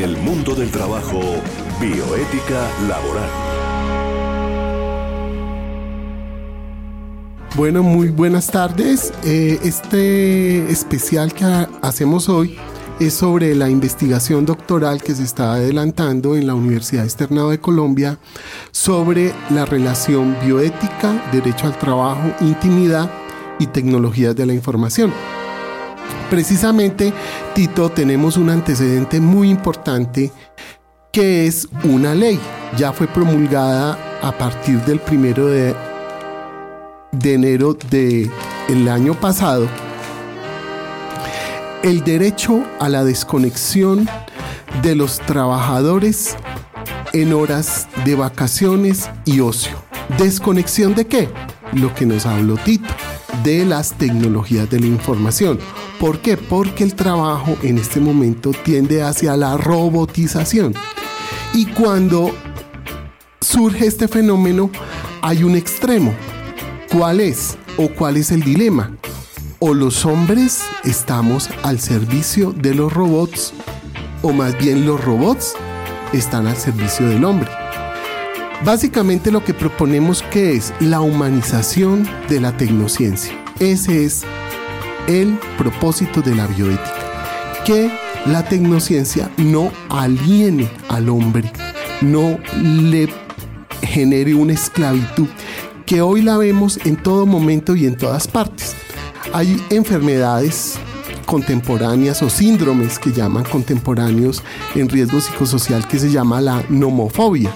En el mundo del trabajo, bioética laboral. Bueno, muy buenas tardes. Eh, este especial que hacemos hoy es sobre la investigación doctoral que se está adelantando en la Universidad Externado de Colombia sobre la relación bioética, derecho al trabajo, intimidad y tecnologías de la información. Precisamente, Tito, tenemos un antecedente muy importante que es una ley. Ya fue promulgada a partir del primero de, de enero del el año pasado el derecho a la desconexión de los trabajadores en horas de vacaciones y ocio. ¿Desconexión de qué? Lo que nos habló Tito, de las tecnologías de la información. ¿Por qué? Porque el trabajo en este momento tiende hacia la robotización. Y cuando surge este fenómeno, hay un extremo. ¿Cuál es? ¿O cuál es el dilema? o los hombres estamos al servicio de los robots, o más bien los robots están al servicio del hombre. Básicamente lo que proponemos que es la humanización de la tecnociencia. Ese es el propósito de la bioética. Que la tecnociencia no aliene al hombre, no le genere una esclavitud, que hoy la vemos en todo momento y en todas partes. Hay enfermedades contemporáneas o síndromes que llaman contemporáneos en riesgo psicosocial que se llama la nomofobia.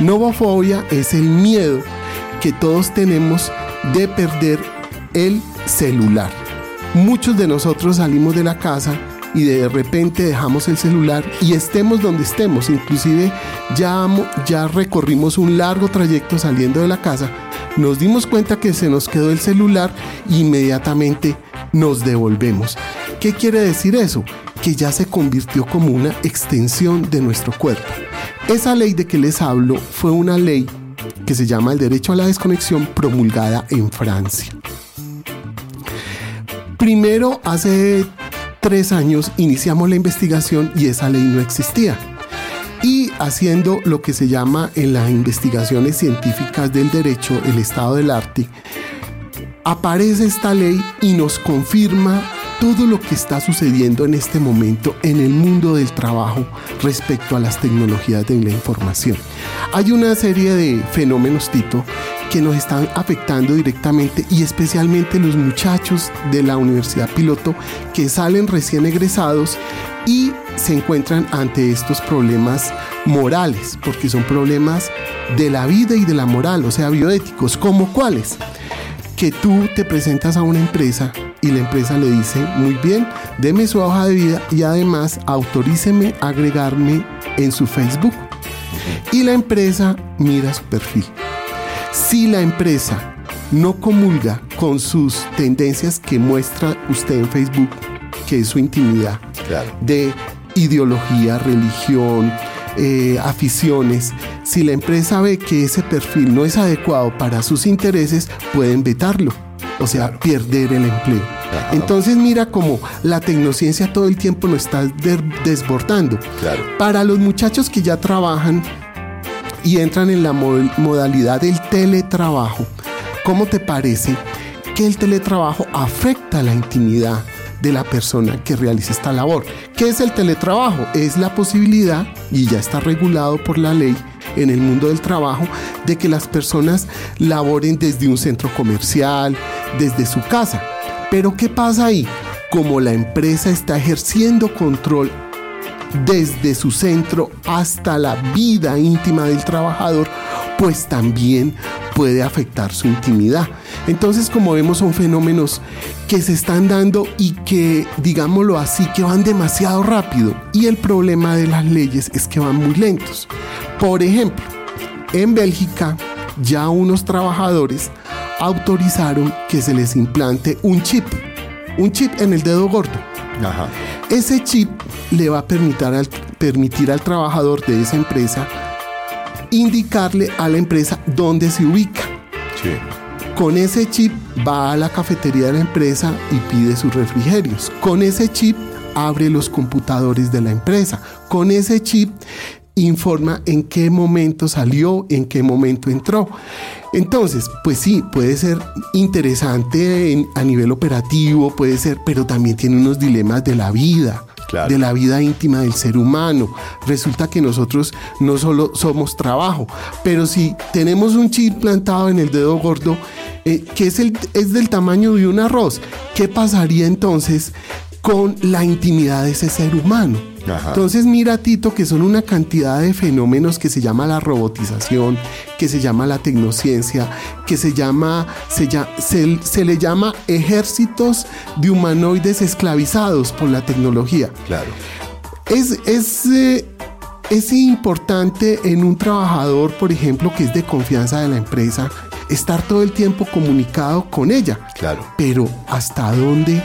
Nomofobia es el miedo que todos tenemos de perder el celular. Muchos de nosotros salimos de la casa y de repente dejamos el celular y estemos donde estemos, inclusive ya, ya recorrimos un largo trayecto saliendo de la casa nos dimos cuenta que se nos quedó el celular e inmediatamente nos devolvemos. ¿Qué quiere decir eso? Que ya se convirtió como una extensión de nuestro cuerpo. Esa ley de que les hablo fue una ley que se llama el derecho a la desconexión promulgada en Francia. Primero, hace tres años iniciamos la investigación y esa ley no existía y haciendo lo que se llama en las investigaciones científicas del derecho el estado del arte, aparece esta ley y nos confirma todo lo que está sucediendo en este momento en el mundo del trabajo respecto a las tecnologías de la información. Hay una serie de fenómenos, Tito, que nos están afectando directamente y especialmente los muchachos de la Universidad Piloto que salen recién egresados y se encuentran ante estos problemas morales, porque son problemas de la vida y de la moral, o sea, bioéticos, como cuáles. Que tú te presentas a una empresa y la empresa le dice, muy bien, deme su hoja de vida y además autoríceme a agregarme en su Facebook. Y la empresa mira su perfil. Si la empresa no comulga con sus tendencias que muestra usted en Facebook, que es su intimidad, de ideología, religión, eh, aficiones. Si la empresa ve que ese perfil no es adecuado para sus intereses, pueden vetarlo, o sea, perder el empleo. Entonces mira cómo la tecnociencia todo el tiempo nos está desbordando. Para los muchachos que ya trabajan y entran en la modalidad del teletrabajo, ¿cómo te parece que el teletrabajo afecta la intimidad de la persona que realiza esta labor. ¿Qué es el teletrabajo? Es la posibilidad, y ya está regulado por la ley en el mundo del trabajo, de que las personas laboren desde un centro comercial, desde su casa. Pero ¿qué pasa ahí? Como la empresa está ejerciendo control desde su centro hasta la vida íntima del trabajador, pues también puede afectar su intimidad. Entonces, como vemos, son fenómenos que se están dando y que, digámoslo así, que van demasiado rápido. Y el problema de las leyes es que van muy lentos. Por ejemplo, en Bélgica ya unos trabajadores autorizaron que se les implante un chip, un chip en el dedo gordo. Ese chip le va a permitir al, permitir al trabajador de esa empresa indicarle a la empresa dónde se ubica. Con ese chip va a la cafetería de la empresa y pide sus refrigerios. Con ese chip abre los computadores de la empresa. Con ese chip informa en qué momento salió, en qué momento entró. Entonces, pues sí, puede ser interesante a nivel operativo, puede ser, pero también tiene unos dilemas de la vida. de la vida íntima del ser humano. Resulta que nosotros no solo somos trabajo, pero si tenemos un chip plantado en el dedo gordo, eh, que es, el, es del tamaño de un arroz, ¿qué pasaría entonces con la intimidad de ese ser humano? Entonces mira Tito que son una cantidad de fenómenos que se llama la robotización, que se llama la tecnociencia, que se llama, se, se, le llama ejércitos de humanoides esclavizados por la tecnología. Claro. Es, es, eh, es importante en un trabajador, por ejemplo, que es de confianza de la empresa, estar todo el tiempo comunicado con ella. Claro. Pero ¿hasta dónde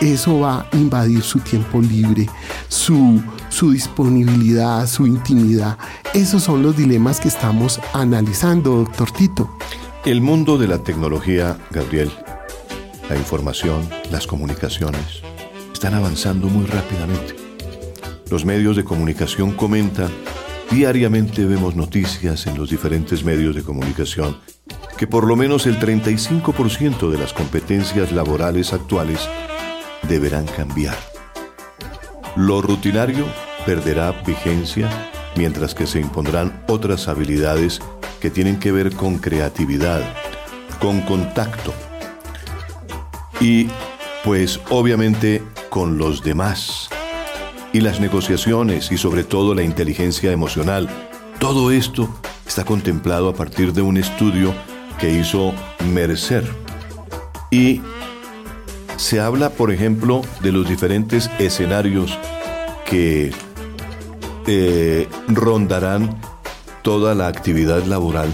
eso va a invadir su tiempo libre, su, su disponibilidad, su intimidad. Esos son los dilemas que estamos analizando, doctor Tito. El mundo de la tecnología, Gabriel, la información, las comunicaciones, están avanzando muy rápidamente. Los medios de comunicación comentan, diariamente vemos noticias en los diferentes medios de comunicación, que por lo menos el 35% de las competencias laborales actuales deberán cambiar. Lo rutinario perderá vigencia mientras que se impondrán otras habilidades que tienen que ver con creatividad, con contacto y pues obviamente con los demás. Y las negociaciones y sobre todo la inteligencia emocional. Todo esto está contemplado a partir de un estudio que hizo Mercer y se habla, por ejemplo, de los diferentes escenarios que eh, rondarán toda la actividad laboral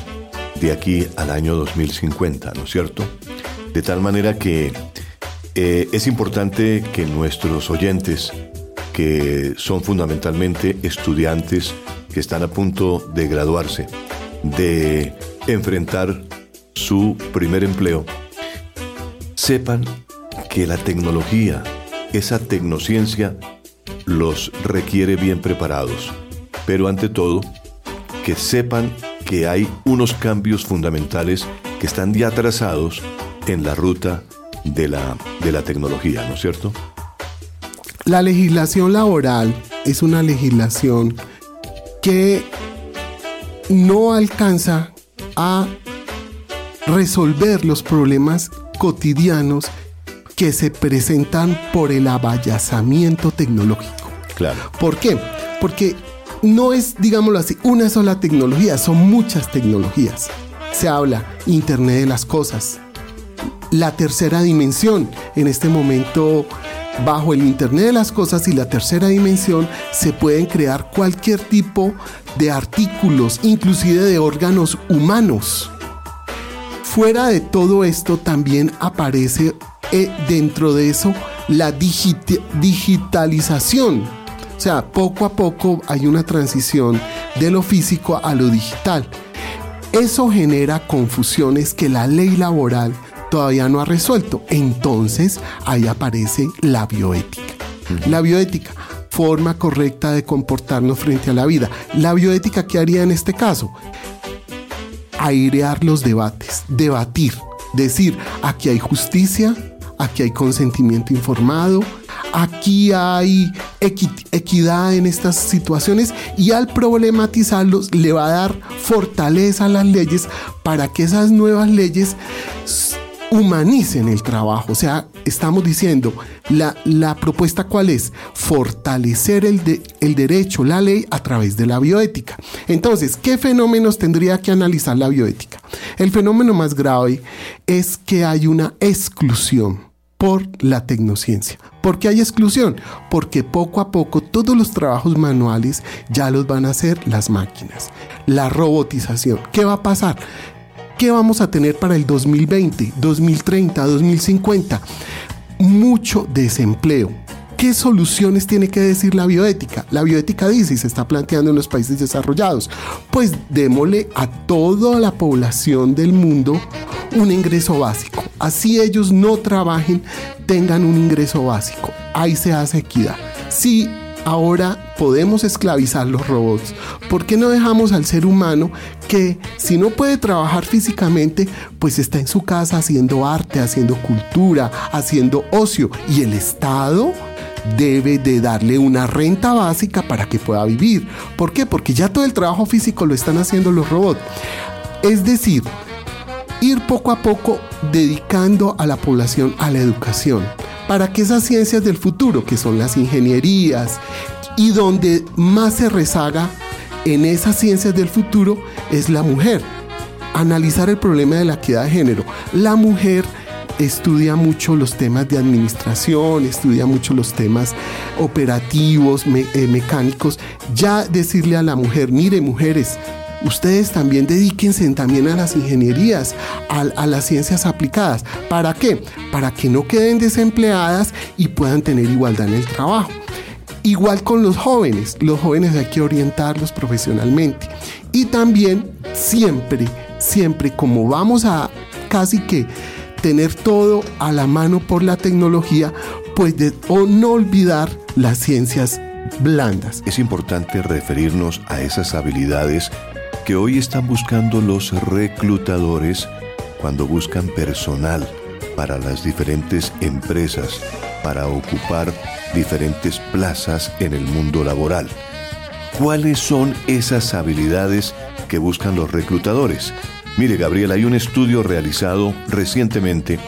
de aquí al año 2050, ¿no es cierto? De tal manera que eh, es importante que nuestros oyentes, que son fundamentalmente estudiantes que están a punto de graduarse, de enfrentar su primer empleo, sepan que la tecnología, esa tecnociencia, los requiere bien preparados, pero ante todo, que sepan que hay unos cambios fundamentales que están ya trazados en la ruta de la, de la tecnología, ¿no es cierto? La legislación laboral es una legislación que no alcanza a resolver los problemas cotidianos que se presentan por el abayazamiento tecnológico. Claro. ¿Por qué? Porque no es, digámoslo así, una sola tecnología, son muchas tecnologías. Se habla Internet de las Cosas. La tercera dimensión, en este momento, bajo el Internet de las Cosas y la tercera dimensión, se pueden crear cualquier tipo de artículos, inclusive de órganos humanos. Fuera de todo esto también aparece eh, dentro de eso la digitalización. O sea, poco a poco hay una transición de lo físico a lo digital. Eso genera confusiones que la ley laboral todavía no ha resuelto. Entonces ahí aparece la bioética. La bioética, forma correcta de comportarnos frente a la vida. La bioética, ¿qué haría en este caso? Airear los debates, debatir, decir, aquí hay justicia, aquí hay consentimiento informado, aquí hay equidad en estas situaciones y al problematizarlos le va a dar fortaleza a las leyes para que esas nuevas leyes humanicen el trabajo. O sea, estamos diciendo, la, la propuesta cuál es? Fortalecer el, el derecho, la ley a través de la bioética. Entonces, ¿qué fenómenos tendría que analizar la bioética? El fenómeno más grave es que hay una exclusión por la tecnociencia. ¿Por qué hay exclusión? Porque poco a poco todos los trabajos manuales ya los van a hacer las máquinas. La robotización. ¿Qué va a pasar? ¿Qué vamos a tener para el 2020, 2030, 2050? Mucho desempleo. ¿Qué soluciones tiene que decir la bioética? La bioética dice y se está planteando en los países desarrollados. Pues démosle a toda la población del mundo un ingreso básico. Así ellos no trabajen, tengan un ingreso básico. Ahí se hace equidad. si ahora podemos esclavizar los robots, ¿por qué no dejamos al ser humano que si no puede trabajar físicamente, pues está en su casa haciendo arte, haciendo cultura, haciendo ocio y el Estado debe de darle una renta básica para que pueda vivir. ¿Por qué? Porque ya todo el trabajo físico lo están haciendo los robots. Es decir, ir poco a poco dedicando a la población a la educación para que esas ciencias del futuro, que son las ingenierías, y donde más se rezaga en esas ciencias del futuro es la mujer. Analizar el problema de la equidad de género. La mujer estudia mucho los temas de administración, estudia mucho los temas operativos, eh, mecánicos. Ya decirle a la mujer, mire mujeres, ustedes también dedíquense también a las ingenierías, a, las ciencias aplicadas. ¿Para qué? Para que no queden desempleadas y puedan tener igualdad en el trabajo. Igual con los jóvenes, los jóvenes hay que orientarlos profesionalmente. Y también siempre, siempre como vamos a casi que tener todo a la mano por la tecnología, pues de, o no olvidar las ciencias blandas. Es importante referirnos a esas habilidades que hoy están buscando los reclutadores cuando buscan personal para las diferentes empresas, para ocupar diferentes plazas en el mundo laboral. ¿Cuáles son esas habilidades que buscan los reclutadores? Mire, Gabriel, hay un estudio realizado recientemente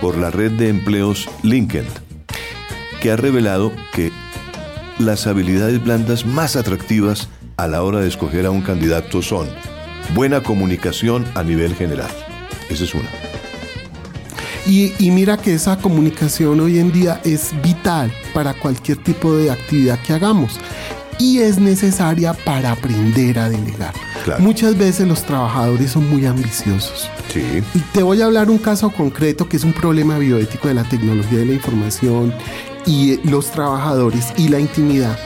por la red de empleos LinkedIn que ha revelado que las habilidades blandas más atractivas a la hora de escoger a un candidato son buena comunicación a nivel general. Esa es una. Y, y, mira que esa comunicación hoy en día es vital para cualquier tipo de actividad que hagamos y es necesaria para aprender a delegar. Muchas veces los trabajadores son muy ambiciosos. Sí. Y te voy a hablar un caso concreto que es un problema bioético de la tecnología de la información y los trabajadores y la intimidad.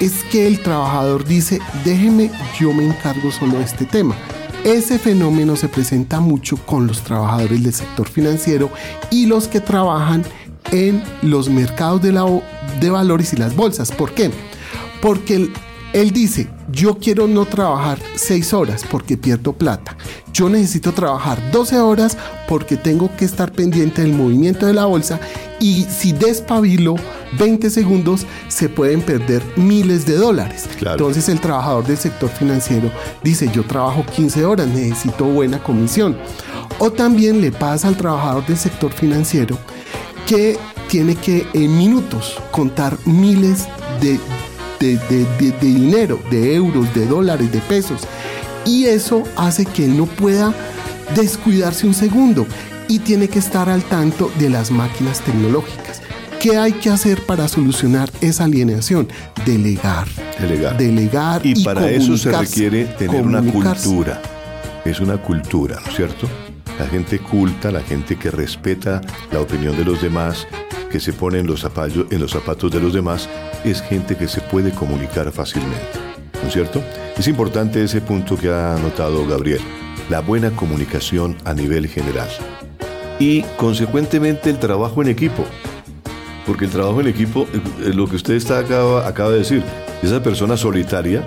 Es que el trabajador dice, déjeme, yo me encargo solo de este tema. Ese fenómeno se presenta mucho con los trabajadores del sector financiero y los que trabajan en los mercados de, valores y las bolsas. ¿Por qué? Porque él dice, yo quiero no trabajar 6 horas porque pierdo plata. Yo necesito trabajar 12 horas porque tengo que estar pendiente del movimiento de la bolsa y si despabilo 20 segundos se pueden perder miles de dólares. Entonces el trabajador del sector financiero dice, yo trabajo 15 horas, necesito buena comisión. O también le pasa al trabajador del sector financiero que tiene que en minutos contar miles de de, dinero, de euros, de dólares, de pesos. Y eso hace que no pueda descuidarse un segundo y tiene que estar al tanto de las máquinas tecnológicas. ¿Qué hay que hacer para solucionar esa alienación? Delegar. Delegar. Delegar. Y, para eso se requiere tener una cultura. Es una cultura, ¿no es cierto? La gente culta, la gente que respeta la opinión de los demás, que se pone en los, zapatos, en los zapatos de los demás es gente que se puede comunicar fácilmente. ¿No es cierto? Es importante ese punto que ha notado Gabriel, la buena comunicación a nivel general. Y consecuentemente el trabajo en equipo. Porque el trabajo en equipo, eh, lo que usted está acaba, acaba de decir, esa persona solitaria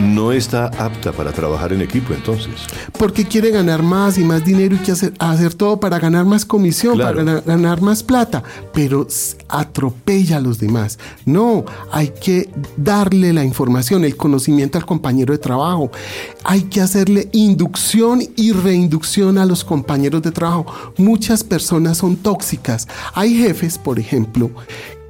no está apta para trabajar en equipo entonces. Porque quiere ganar más y más dinero y que hacer, hacer todo para ganar más comisión, para ganar, ganar, más plata, pero atropella a los demás. No, hay que darle la información, el conocimiento al compañero de trabajo. Hay que hacerle inducción y reinducción a los compañeros de trabajo. Muchas personas son tóxicas. Hay jefes, por ejemplo,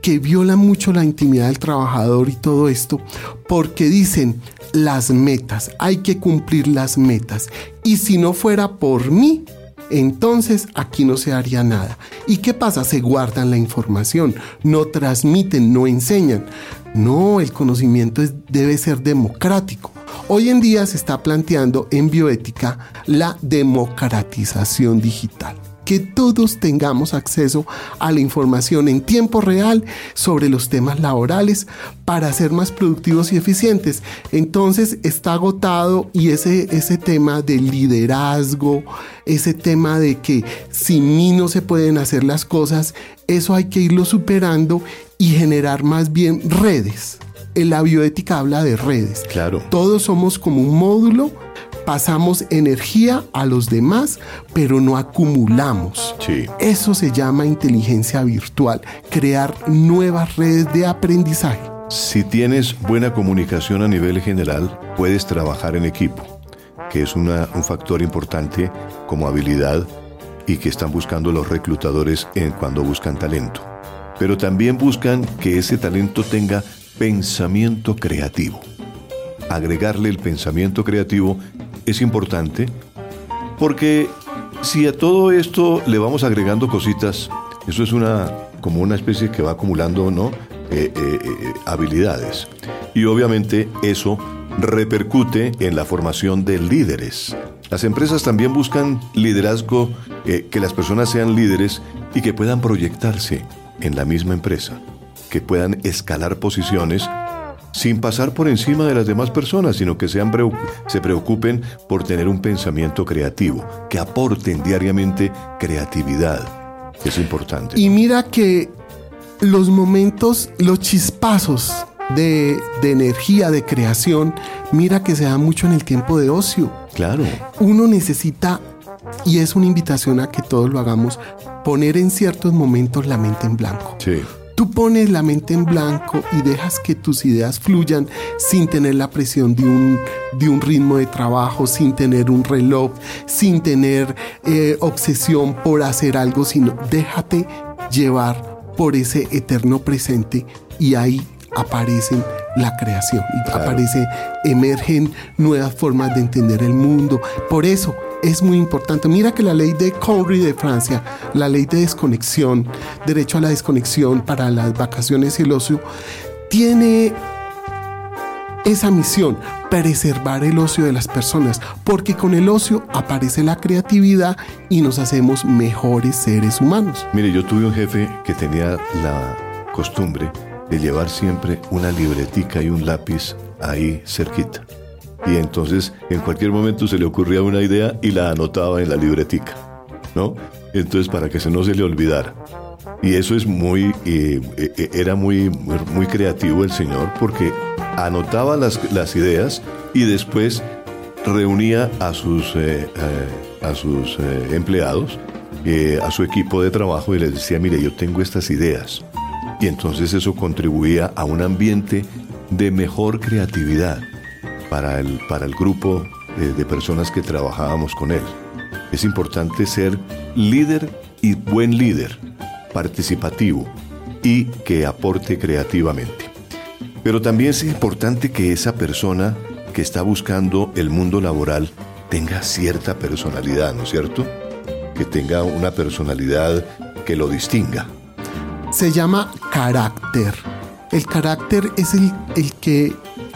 que violan mucho la intimidad del trabajador y todo esto, porque dicen las metas, hay que cumplir las metas. Y si no fuera por mí, entonces aquí no se haría nada. ¿Y qué pasa? Se guardan la información, no transmiten, no enseñan. No, el conocimiento debe ser democrático. Hoy en día se está planteando en bioética la democratización digital que todos tengamos acceso a la información en tiempo real sobre los temas laborales para ser más productivos y eficientes. Entonces está agotado y ese, ese tema del liderazgo, ese tema de que sin mí no se pueden hacer las cosas, eso hay que irlo superando y generar más bien redes. La bioética habla de redes. Claro. Todos somos como un módulo, pasamos energía a los demás, pero no acumulamos. Sí. Eso se llama inteligencia virtual, crear nuevas redes de aprendizaje. Si tienes buena comunicación a nivel general, puedes trabajar en equipo, que es una- un factor importante como habilidad y que están buscando los reclutadores en cuando buscan talento. Pero también buscan que ese talento tenga pensamiento creativo. Agregarle el pensamiento creativo es importante porque si a todo esto le vamos agregando cositas, eso es una como una especie que va acumulando, ¿no? Eh, eh, eh, habilidades. Y obviamente eso repercute en la formación de líderes. Las empresas también buscan liderazgo, que las personas sean líderes y que puedan proyectarse en la misma empresa, que puedan escalar posiciones sin pasar por encima de las demás personas, sino que sean se preocupen por tener un pensamiento creativo, que aporten diariamente creatividad. Es importante. Y mira que los momentos, los chispazos de, de energía, de creación, mira que se da mucho en el tiempo de ocio. Claro, Uno necesita, y es una invitación a que todos lo hagamos, poner en ciertos momentos la mente en blanco. sí, Tú pones la mente en blanco y dejas que tus ideas fluyan sin tener la presión de un, de un ritmo de trabajo, sin tener un reloj, sin tener eh, obsesión por hacer algo, sino déjate llevar por ese eterno presente y ahí aparecen la creación, Claro. aparece, emergen nuevas formas de entender el mundo. Por eso es muy importante. Mira que la ley de Conry de Francia, la ley de desconexión, derecho a la desconexión para las vacaciones y el ocio, tiene esa misión, preservar el ocio de las personas, porque con el ocio aparece la creatividad y nos hacemos mejores seres humanos. Mire, yo tuve un jefe que tenía la costumbre de llevar siempre una libretica y un lápiz ahí cerquita. Y entonces en cualquier momento se le ocurría una idea y la anotaba en la libretica, ¿no? Entonces para que se no se le olvidara. Y eso es muy, eh, eh, era muy, muy, creativo el señor porque anotaba las, las ideas y después reunía a sus, eh, eh, a sus eh, empleados, eh, a su equipo de trabajo y les decía, mire, yo tengo estas ideas. Y entonces eso contribuía a un ambiente de mejor creatividad para el, para el grupo de personas que trabajábamos con él. Es importante ser líder y buen líder, participativo y que aporte creativamente. Pero también es importante que esa persona que está buscando el mundo laboral tenga cierta personalidad, ¿no es cierto? Que tenga una personalidad que lo distinga. se llama carácter. El carácter es el, el que,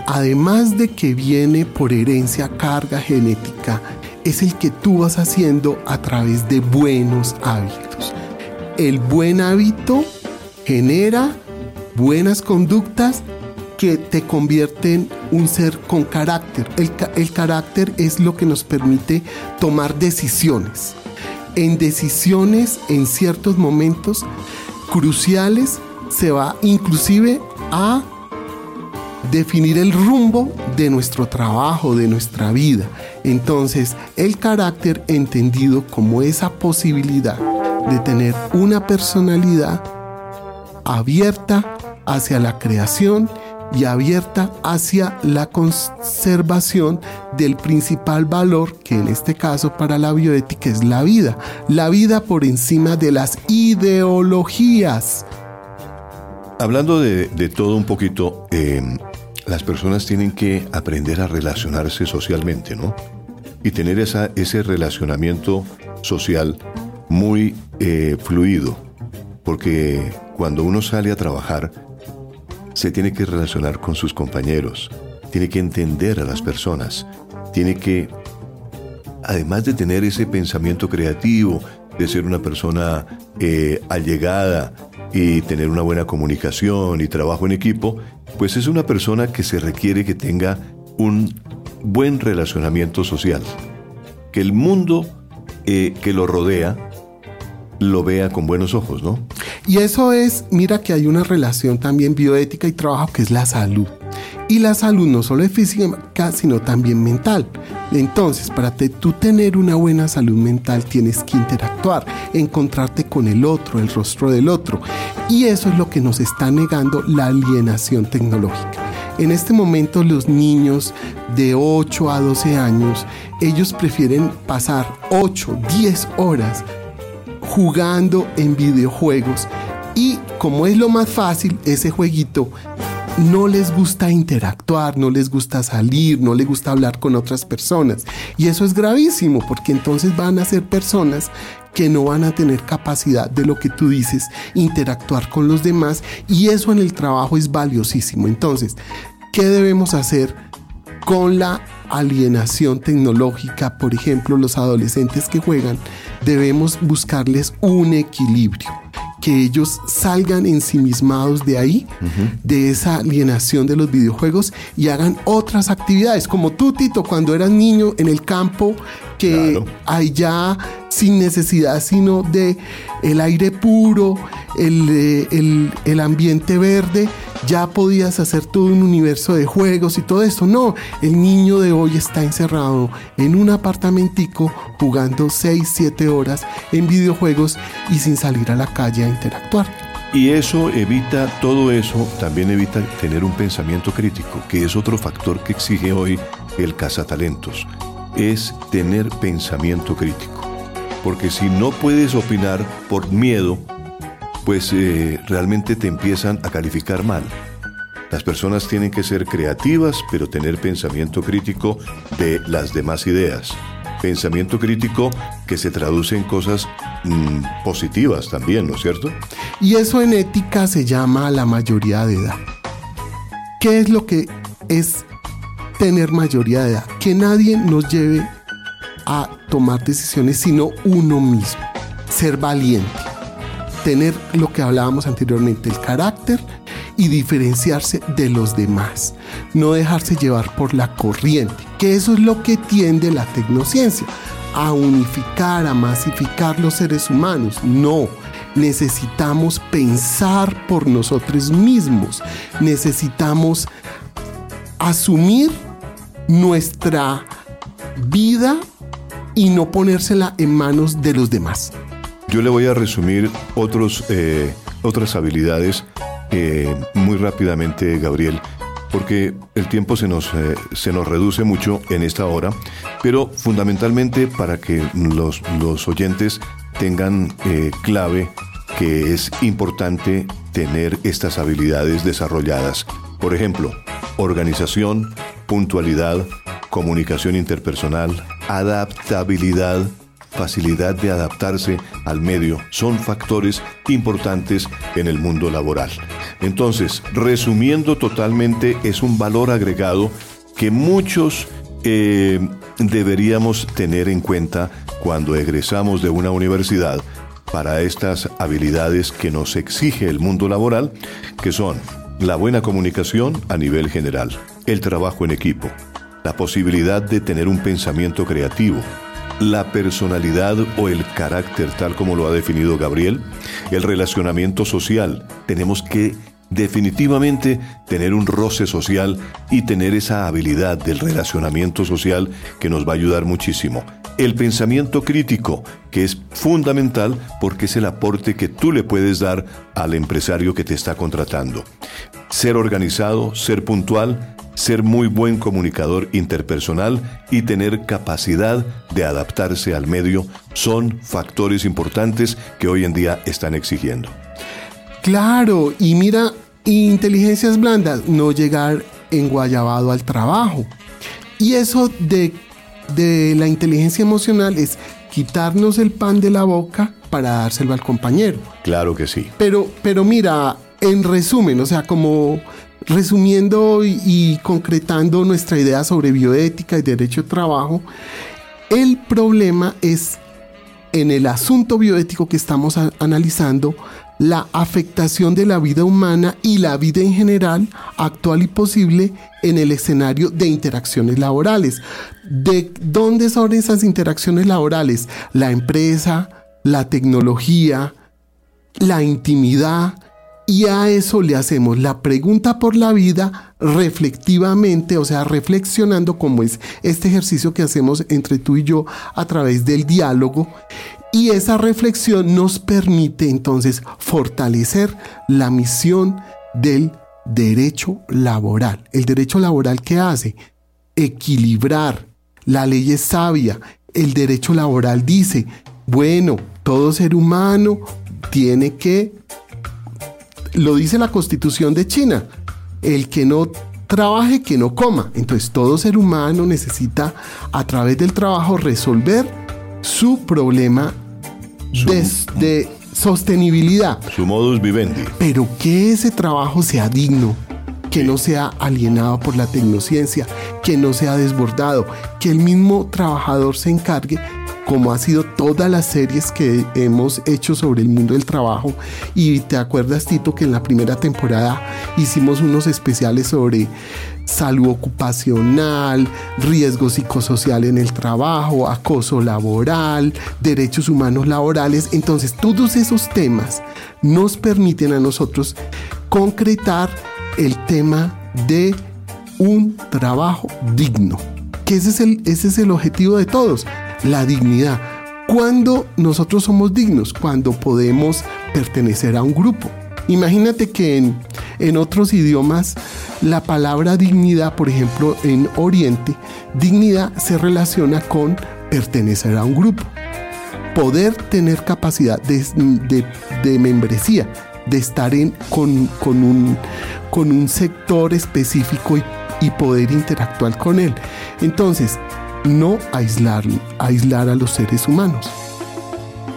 además de que viene por herencia, carga genética, es el que tú vas haciendo a través de buenos hábitos. El buen hábito genera buenas conductas que te convierten un ser con carácter. El, el carácter es lo que nos permite tomar decisiones. En decisiones, en ciertos momentos cruciales, se va inclusive a definir el rumbo de nuestro trabajo, de nuestra vida. Entonces, el carácter entendido como esa posibilidad de tener una personalidad abierta hacia la creación y abierta hacia la conservación del principal valor que en este caso para la bioética es la vida. La vida por encima de las ideologías. Hablando de, todo un poquito, eh, las personas tienen que aprender a relacionarse socialmente, ¿no? Y tener esa, ese relacionamiento social muy eh, fluido, porque cuando uno sale a trabajar, se tiene que relacionar con sus compañeros, tiene que entender a las personas, tiene que, además de tener ese pensamiento creativo, de ser una persona eh, allegada y tener una buena comunicación y trabajo en equipo, pues es una persona que se requiere que tenga un buen relacionamiento social, que el mundo eh, que lo rodea lo vea con buenos ojos, ¿no? Y eso es, mira que hay una relación también bioética y trabajo que es la salud. Y la salud no solo es física, sino también mental. Entonces, para tú tener una buena salud mental tienes que interactuar, encontrarte con el otro, el rostro del otro. Y eso es lo que nos está negando la alienación tecnológica. En este momento los niños de 8 a 12 años, ellos prefieren pasar 8, 10 horas jugando en videojuegos y como es lo más fácil, ese jueguito no les gusta interactuar, no les gusta salir, no les gusta hablar con otras personas. Y eso es gravísimo porque entonces van a ser personas que no van a tener capacidad de lo que tú dices, interactuar con los demás y eso en el trabajo es valiosísimo. Entonces, ¿qué debemos hacer con la alienación tecnológica? Por ejemplo, los adolescentes que juegan, debemos buscarles un equilibrio que ellos salgan ensimismados de ahí, de esa alienación de los videojuegos y hagan otras actividades, como tú, Tito, cuando eras niño en el campo, que allá sin necesidad sino de el aire puro, el, eh, el ambiente verde, ya podías hacer todo un universo de juegos y todo eso. No, el niño de hoy está encerrado en un apartamentico jugando 6, 7 horas en videojuegos y sin salir a la calle a interactuar. Y eso evita, todo eso también evita tener un pensamiento crítico, que es otro factor que exige hoy el cazatalentos, es tener pensamiento crítico. Porque si no puedes opinar por miedo, pues eh, realmente te empiezan a calificar mal. Las personas tienen que ser creativas, pero tener pensamiento crítico de las demás ideas. Pensamiento crítico que se traduce en cosas mm, positivas también, ¿no es cierto? Y eso en ética se llama la mayoría de edad. ¿Qué es lo que es tener mayoría de edad? Que nadie nos lleve a tomar decisiones sino uno mismo. Ser valiente tener lo que hablábamos anteriormente, el carácter y diferenciarse de los demás, no dejarse llevar por la corriente, que eso es lo que tiende la tecnociencia, a unificar, a masificar los seres humanos. No, necesitamos pensar por nosotros mismos, necesitamos asumir nuestra vida y no ponérsela en manos de los demás. Yo le voy a resumir otros, eh, otras habilidades eh, muy rápidamente, Gabriel, porque el tiempo se nos, eh, se nos reduce mucho en esta hora, pero fundamentalmente para que los, los oyentes tengan clave que es importante tener estas habilidades desarrolladas. Por ejemplo, organización, puntualidad, comunicación interpersonal, adaptabilidad, facilidad de adaptarse al medio son factores importantes en el mundo laboral. Entonces, resumiendo totalmente, es un valor agregado que muchos eh, deberíamos tener en cuenta cuando egresamos de una universidad para estas habilidades que nos exige el mundo laboral, que son la buena comunicación a nivel general, el trabajo en equipo, la posibilidad de tener un pensamiento creativo, la personalidad o el carácter tal como lo ha definido Gabriel, el relacionamiento social. Tenemos que definitivamente tener un roce social y tener esa habilidad del relacionamiento social que nos va a ayudar muchísimo. El pensamiento crítico, que es fundamental porque es el aporte que tú le puedes dar al empresario que te está contratando. Ser organizado, ser puntual, ser muy buen comunicador interpersonal y tener capacidad de adaptarse al medio son factores importantes que hoy en día están exigiendo. Claro, y mira, inteligencias blandas, no llegar enguayabado al trabajo. Y eso de, de la inteligencia emocional es quitarnos el pan de la boca para dárselo al compañero. Claro que sí. Pero, pero mira, en resumen, o sea, como Resumiendo y, concretando nuestra idea sobre bioética y derecho de trabajo, el problema es en el asunto bioético que estamos analizando, la afectación de la vida humana y la vida en general, actual y posible, en el escenario de interacciones laborales. ¿De dónde son esas interacciones laborales? La empresa, la tecnología, la intimidad, y a eso le hacemos la pregunta por la vida reflectivamente, o sea, reflexionando como es este ejercicio que hacemos entre tú y yo a través del diálogo. Y esa reflexión nos permite entonces fortalecer la misión del derecho laboral. El derecho laboral que hace equilibrar, la ley es sabia, el derecho laboral dice, bueno, todo ser humano tiene que lo dice la constitución de China. El que no trabaje, que no coma. Entonces todo ser humano necesita a través del trabajo resolver su problema de, sostenibilidad. Su modus vivendi. Pero que ese trabajo sea digno, que no sea alienado por la tecnociencia, que no sea desbordado, que el mismo trabajador se encargue como ha sido todas las series que hemos hecho sobre el mundo del trabajo. Y te acuerdas, Tito, que en la primera temporada hicimos unos especiales sobre salud ocupacional, riesgo psicosocial en el trabajo, acoso laboral, derechos humanos laborales. Entonces, todos esos temas nos permiten a nosotros concretar el tema de un trabajo digno. Que ese es el, ese es el objetivo de todos, la dignidad. ¿Cuándo nosotros somos dignos? Cuando podemos pertenecer a un grupo. Imagínate que en, en, otros idiomas la palabra dignidad, por ejemplo en Oriente, dignidad se relaciona con pertenecer a un grupo. Poder tener capacidad de, de, membresía, de estar en, con, un, sector específico y, poder interactuar con él. Entonces, no aislar, aislar a los seres humanos.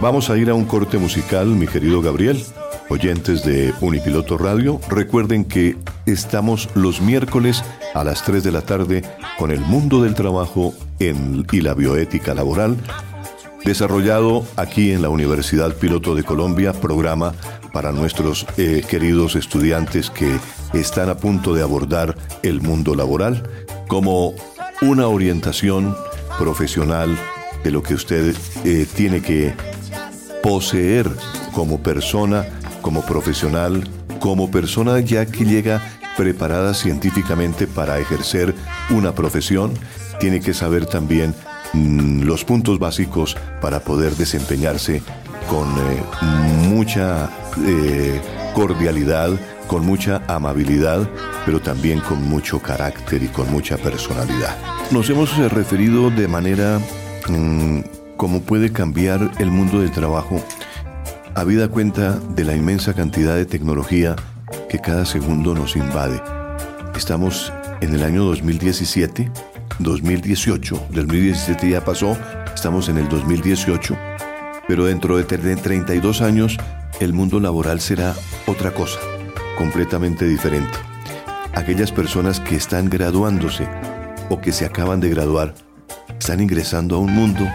Vamos a ir a un corte musical, mi querido Gabriel. Oyentes de Unipiloto Radio, recuerden que estamos los miércoles a las 3 de la tarde con el mundo del trabajo y la bioética laboral, desarrollado aquí en la Universidad Piloto de Colombia, programa para nuestros eh, queridos estudiantes que están a punto de abordar el mundo laboral como una orientación profesional de lo que usted eh, tiene que poseer como persona, como profesional, como persona ya que llega preparada científicamente para ejercer una profesión, tiene que saber también mm, los puntos básicos para poder desempeñarse con eh, mucha eh, cordialidad, con mucha amabilidad, pero también con mucho carácter y con mucha personalidad. Nos hemos eh, referido de manera mm, como puede cambiar el mundo del trabajo, habida cuenta de la inmensa cantidad de tecnología que cada segundo nos invade. Estamos en el año 2017, 2018, 2017 ya pasó, estamos en el 2018, pero dentro de 32 años el mundo laboral será otra cosa completamente diferente. Aquellas personas que están graduándose o que se acaban de graduar están ingresando a un mundo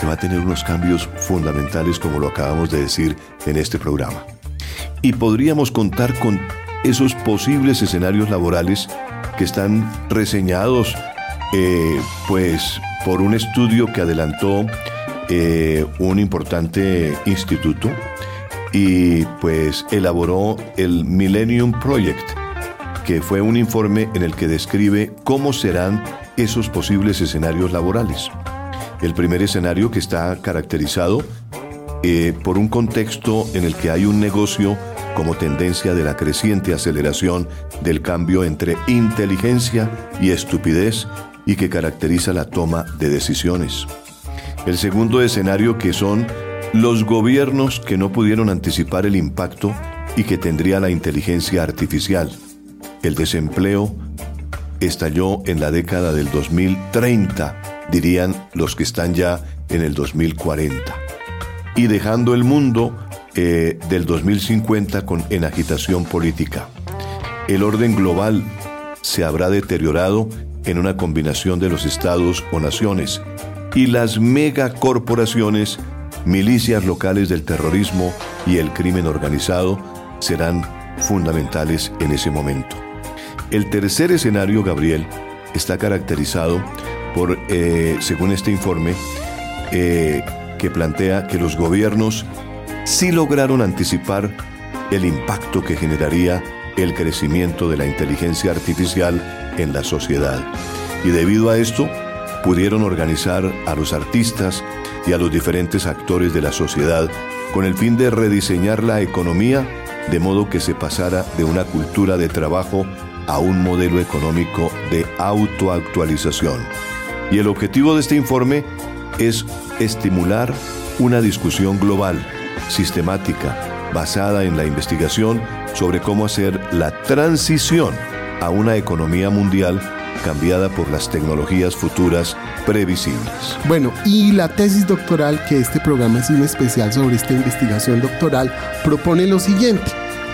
que va a tener unos cambios fundamentales como lo acabamos de decir en este programa. Y podríamos contar con esos posibles escenarios laborales que están reseñados eh, pues por un estudio que adelantó eh, un importante instituto y pues elaboró el Millennium Project, que fue un informe en el que describe cómo serán esos posibles escenarios laborales. El primer escenario que está caracterizado eh, por un contexto en el que hay un negocio como tendencia de la creciente aceleración del cambio entre inteligencia y estupidez y que caracteriza la toma de decisiones. El segundo escenario que son los gobiernos que no pudieron anticipar el impacto y que tendría la inteligencia artificial. El desempleo estalló en la década del 2030, dirían los que están ya en el 2040. Y dejando el mundo eh, del 2050 con, en agitación política. El orden global se habrá deteriorado en una combinación de los estados o naciones y las megacorporaciones milicias locales del terrorismo y el crimen organizado serán fundamentales en ese momento. El tercer escenario, Gabriel, está caracterizado por, eh, según este informe, eh, que plantea que los gobiernos sí lograron anticipar el impacto que generaría el crecimiento de la inteligencia artificial en la sociedad. Y debido a esto, pudieron organizar a los artistas y a los diferentes actores de la sociedad con el fin de rediseñar la economía de modo que se pasara de una cultura de trabajo a un modelo económico de autoactualización. Y el objetivo de este informe es estimular una discusión global, sistemática, basada en la investigación sobre cómo hacer la transición a una economía mundial cambiada por las tecnologías futuras previsibles. Bueno, y la tesis doctoral, que este programa es un especial sobre esta investigación doctoral, propone lo siguiente,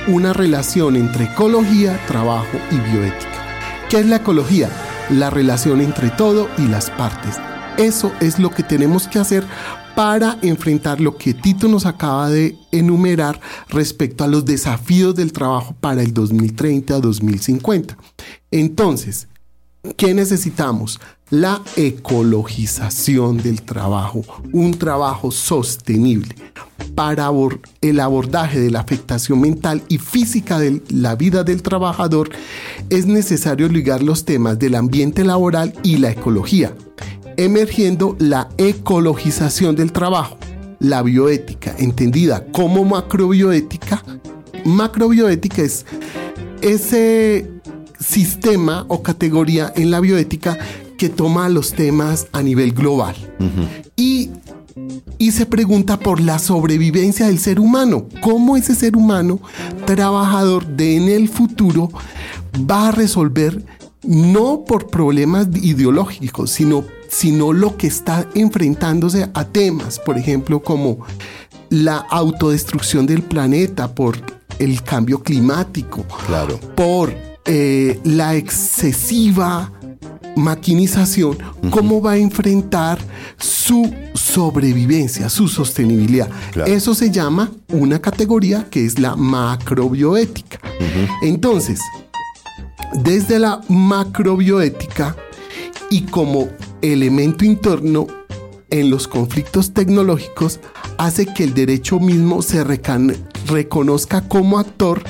una relación entre ecología, trabajo y bioética. ¿Qué es la ecología? La relación entre todo y las partes. Eso es lo que tenemos que hacer para enfrentar lo que Tito nos acaba de enumerar respecto a los desafíos del trabajo para el 2030-2050. Entonces, ¿qué necesitamos? La ecologización del trabajo, un trabajo sostenible. Para el abordaje de la afectación mental y física de la vida del trabajador, es necesario ligar los temas del ambiente laboral y la ecología emergiendo la ecologización del trabajo, la bioética, entendida como macrobioética. Macrobioética es ese sistema o categoría en la bioética que toma los temas a nivel global. y, y se pregunta por la sobrevivencia del ser humano. ¿Cómo ese ser humano trabajador de en el futuro va a resolver no por problemas ideológicos, sino sino lo que está enfrentándose a temas, por ejemplo, como la autodestrucción del planeta por el cambio climático, claro. por eh, la excesiva maquinización, cómo va a enfrentar su sobrevivencia, su sostenibilidad. Eso se llama una categoría que es la macrobioética. Entonces, desde la macrobioética y como elemento interno en los conflictos tecnológicos hace que el derecho mismo se reconozca como actor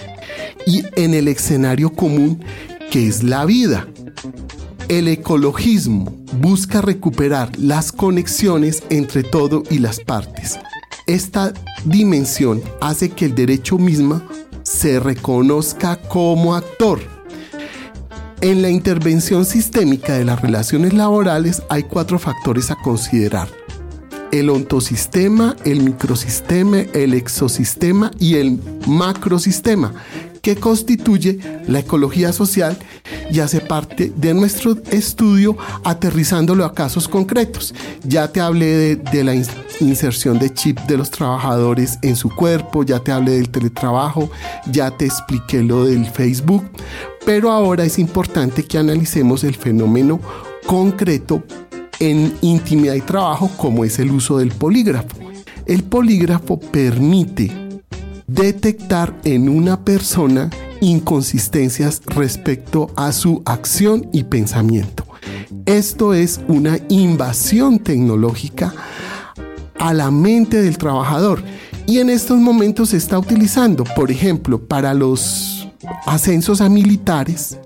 y en el escenario común que es la vida. El ecologismo busca recuperar las conexiones entre todo y las partes. Esta dimensión hace que el derecho mismo se reconozca como actor en la intervención sistémica de las relaciones laborales hay cuatro factores a considerar. El ontosistema, el microsistema, el exosistema y el macrosistema, que constituye la ecología social y hace parte de nuestro estudio aterrizándolo a casos concretos. Ya te hablé de, la inserción de chip de los trabajadores en su cuerpo, ya te hablé del teletrabajo, ya te expliqué lo del Facebook, pero ahora es importante que analicemos el fenómeno concreto en intimidad y trabajo como es el uso del polígrafo. El polígrafo permite detectar en una persona inconsistencias respecto a su acción y pensamiento. Esto es una invasión tecnológica a la mente del trabajador y en estos momentos se está utilizando, por ejemplo, para los ascensos a militares,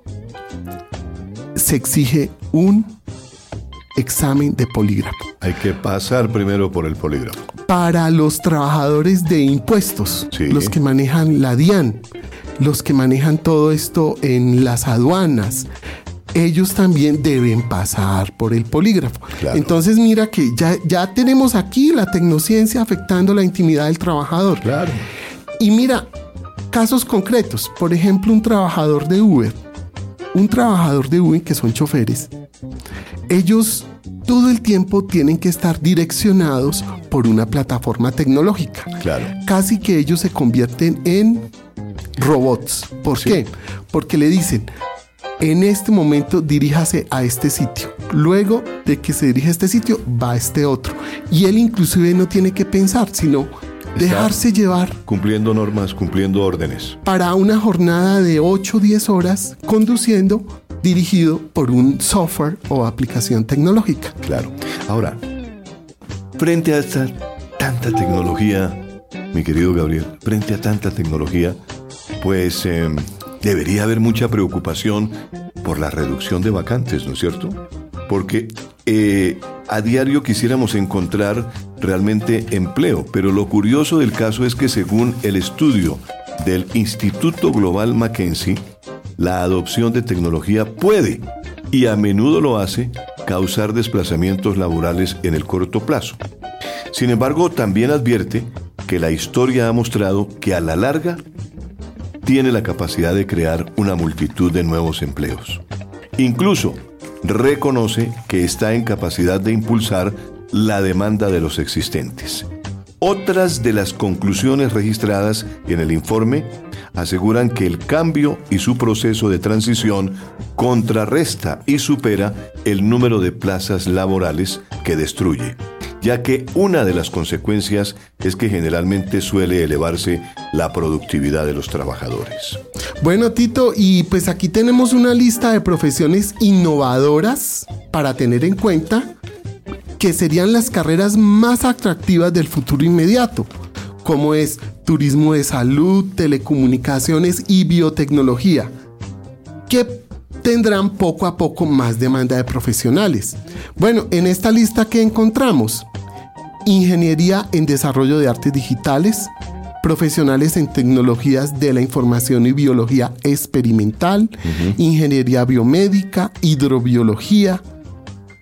se exige un examen de polígrafo. Hay que pasar primero por el polígrafo para los trabajadores de impuestos, los que manejan la DIAN, los que manejan todo esto en las aduanas, ellos también deben pasar por el polígrafo. Entonces mira que ya, ya tenemos aquí la tecnociencia afectando la intimidad del trabajador. Claro. Y mira, casos concretos, por ejemplo, un trabajador de Uber, un trabajador de Uber que son choferes, ellos todo el tiempo tienen que estar direccionados por una plataforma tecnológica. Claro. Casi que ellos se convierten en robots. ¿Por qué? Porque le dicen, en este momento diríjase a este sitio. Luego de que se dirige a este sitio, va a este otro. Y él inclusive no tiene que pensar, sino dejarse llevar. Cumpliendo normas, cumpliendo órdenes. Para una jornada de 8 o 10 horas conduciendo dirigido por un software o aplicación tecnológica. Claro. Ahora, frente a esta tanta tecnología, mi querido Gabriel, frente a tanta tecnología, pues em, debería haber mucha preocupación por la reducción de vacantes, ¿no es cierto? Porque eh, a diario quisiéramos encontrar realmente empleo, pero lo curioso del caso es que según el estudio del Instituto Global Mackenzie, la adopción de tecnología puede, y a menudo lo hace, causar desplazamientos laborales en el corto plazo. Sin embargo, también advierte que la historia ha mostrado que a la larga tiene la capacidad de crear una multitud de nuevos empleos. Incluso reconoce que está en capacidad de impulsar la demanda de los existentes. Otras de las conclusiones registradas en el informe aseguran que el cambio y su proceso de transición contrarresta y supera el número de plazas laborales que destruye ya que una de las consecuencias es que generalmente suele elevarse la productividad de los trabajadores. Bueno, Tito, y pues aquí tenemos una lista de profesiones innovadoras para tener en cuenta que serían las carreras más atractivas del futuro inmediato, como es turismo de salud, telecomunicaciones y biotecnología, que tendrán poco a poco más demanda de profesionales. Bueno, en esta lista que encontramos, ingeniería en desarrollo de artes digitales, profesionales en tecnologías de la información y biología experimental, ingeniería biomédica, hidrobiología,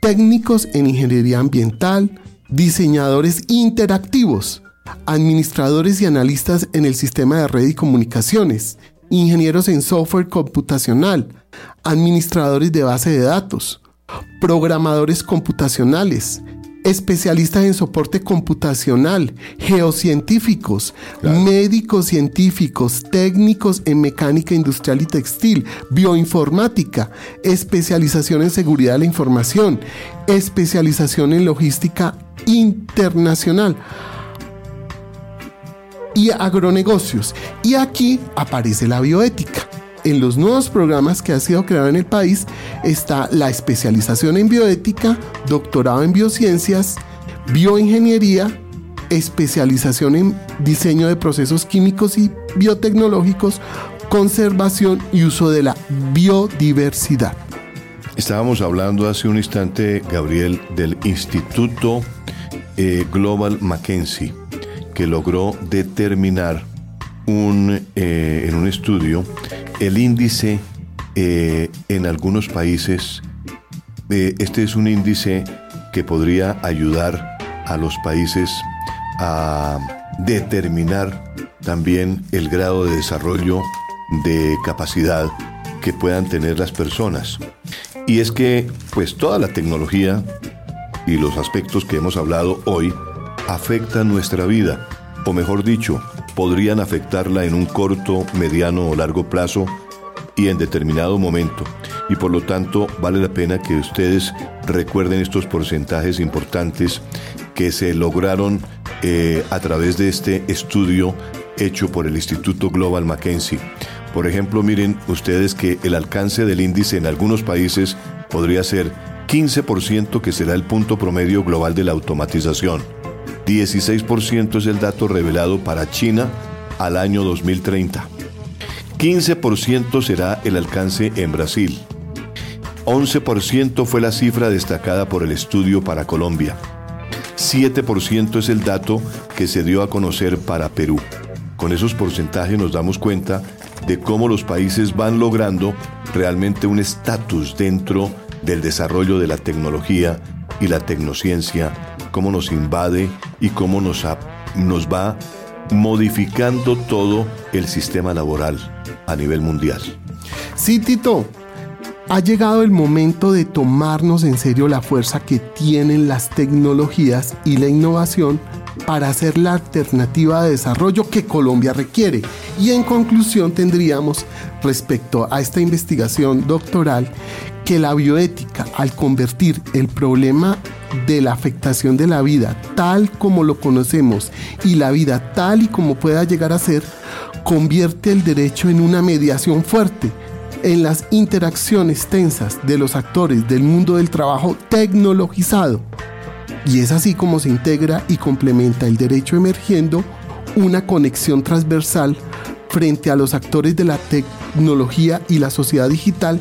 técnicos en ingeniería ambiental, diseñadores interactivos, administradores y analistas en el sistema de red y comunicaciones, ingenieros en software computacional, administradores de base de datos, programadores computacionales, especialistas en soporte computacional, geocientíficos, médicos científicos, técnicos en mecánica industrial y textil, bioinformática, especialización en seguridad de la información, especialización en logística internacional y agronegocios. Y aquí aparece la bioética en los nuevos programas que ha sido creado en el país está la especialización en bioética, doctorado en biociencias, bioingeniería, especialización en diseño de procesos químicos y biotecnológicos, conservación y uso de la biodiversidad. Estábamos hablando hace un instante, Gabriel, del Instituto eh, Global Mackenzie, que logró determinar un, eh, en un estudio el índice eh, en algunos países, eh, este es un índice que podría ayudar a los países a determinar también el grado de desarrollo de capacidad que puedan tener las personas. Y es que pues toda la tecnología y los aspectos que hemos hablado hoy afectan nuestra vida, o mejor dicho, podrían afectarla en un corto, mediano o largo plazo y en determinado momento. Y por lo tanto vale la pena que ustedes recuerden estos porcentajes importantes que se lograron eh, a través de este estudio hecho por el Instituto Global Mackenzie. Por ejemplo, miren ustedes que el alcance del índice en algunos países podría ser 15% que será el punto promedio global de la automatización 16% es el dato revelado para China al año 2030. 15% será el alcance en Brasil. 11% fue la cifra destacada por el estudio para Colombia. 7% es el dato que se dio a conocer para Perú. Con esos porcentajes nos damos cuenta de cómo los países van logrando realmente un estatus dentro del desarrollo de la tecnología y la tecnociencia cómo nos invade y cómo nos, nos va modificando todo el sistema laboral a nivel mundial. Sí, Tito, ha llegado el momento de tomarnos en serio la fuerza que tienen las tecnologías y la innovación para hacer la alternativa de desarrollo que Colombia requiere. Y en conclusión tendríamos respecto a esta investigación doctoral que la bioética, al convertir el problema de la afectación de la vida tal como lo conocemos y la vida tal y como pueda llegar a ser, convierte el derecho en una mediación fuerte en las interacciones tensas de los actores del mundo del trabajo tecnologizado. Y es así como se integra y complementa el derecho emergiendo una conexión transversal frente a los actores de la tecnología y la sociedad digital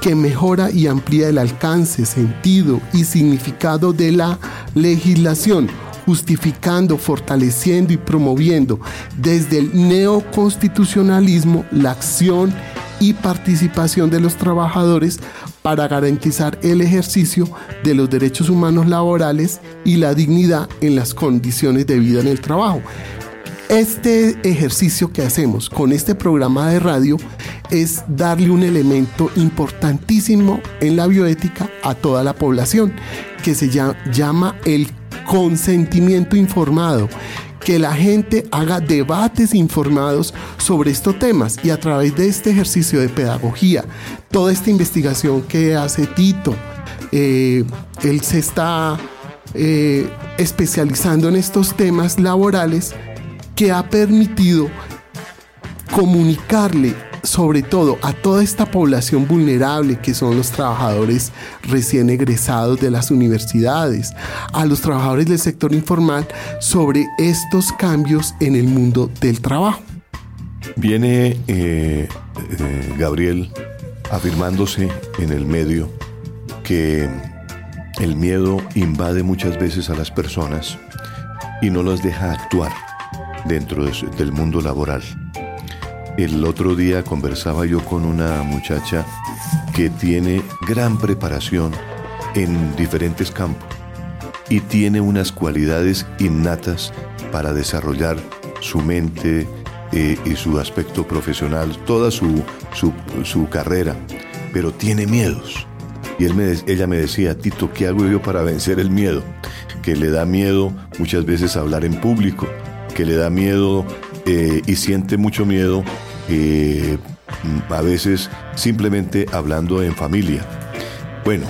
que mejora y amplía el alcance, sentido y significado de la legislación, justificando, fortaleciendo y promoviendo desde el neoconstitucionalismo la acción y participación de los trabajadores para garantizar el ejercicio de los derechos humanos laborales y la dignidad en las condiciones de vida en el trabajo. Este ejercicio que hacemos con este programa de radio es darle un elemento importantísimo en la bioética a toda la población, que se llama el consentimiento informado, que la gente haga debates informados sobre estos temas y a través de este ejercicio de pedagogía, toda esta investigación que hace Tito, eh, él se está eh, especializando en estos temas laborales que ha permitido comunicarle sobre todo a toda esta población vulnerable que son los trabajadores recién egresados de las universidades, a los trabajadores del sector informal sobre estos cambios en el mundo del trabajo. Viene eh, eh, Gabriel afirmándose en el medio que el miedo invade muchas veces a las personas y no las deja actuar dentro del mundo laboral. El otro día conversaba yo con una muchacha que tiene gran preparación en diferentes campos y tiene unas cualidades innatas para desarrollar su mente eh, y su aspecto profesional, toda su, su, carrera, pero tiene miedos. Y ella me decía, Tito, ¿qué hago yo para vencer el miedo? Que le da miedo muchas veces hablar en público, que le da miedo eh, y siente mucho miedo eh, a veces simplemente hablando en familia. Bueno,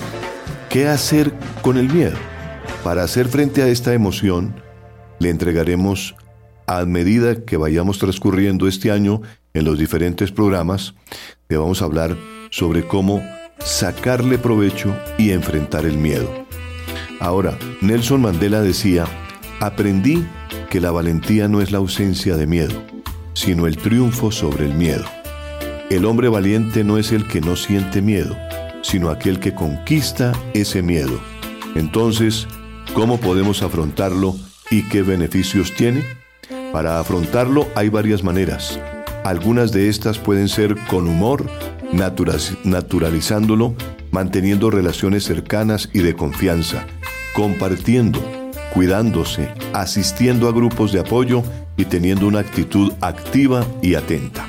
¿qué hacer con el miedo? Para hacer frente a esta emoción, le entregaremos a medida que vayamos transcurriendo este año en los diferentes programas, le vamos a hablar sobre cómo sacarle provecho y enfrentar el miedo. Ahora, Nelson Mandela decía, aprendí que la valentía no es la ausencia de miedo, sino el triunfo sobre el miedo. El hombre valiente no es el que no siente miedo, sino aquel que conquista ese miedo. Entonces, ¿cómo podemos afrontarlo y qué beneficios tiene? Para afrontarlo hay varias maneras. Algunas de estas pueden ser con humor, naturalizándolo, manteniendo relaciones cercanas y de confianza, compartiendo, cuidándose, asistiendo a grupos de apoyo y teniendo una actitud activa y atenta.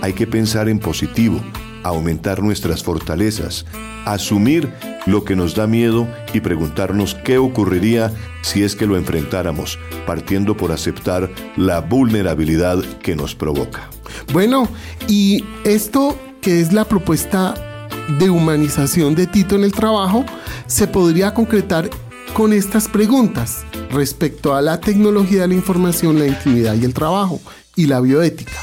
Hay que pensar en positivo, aumentar nuestras fortalezas, asumir lo que nos da miedo y preguntarnos qué ocurriría si es que lo enfrentáramos, partiendo por aceptar la vulnerabilidad que nos provoca. Bueno, y esto que es la propuesta de humanización de Tito en el trabajo, se podría concretar con estas preguntas respecto a la tecnología de la información, la intimidad y el trabajo y la bioética.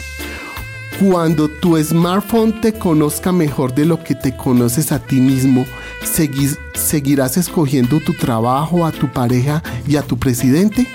Cuando tu smartphone te conozca mejor de lo que te conoces a ti mismo, ¿seguirás escogiendo tu trabajo, a tu pareja y a tu presidente?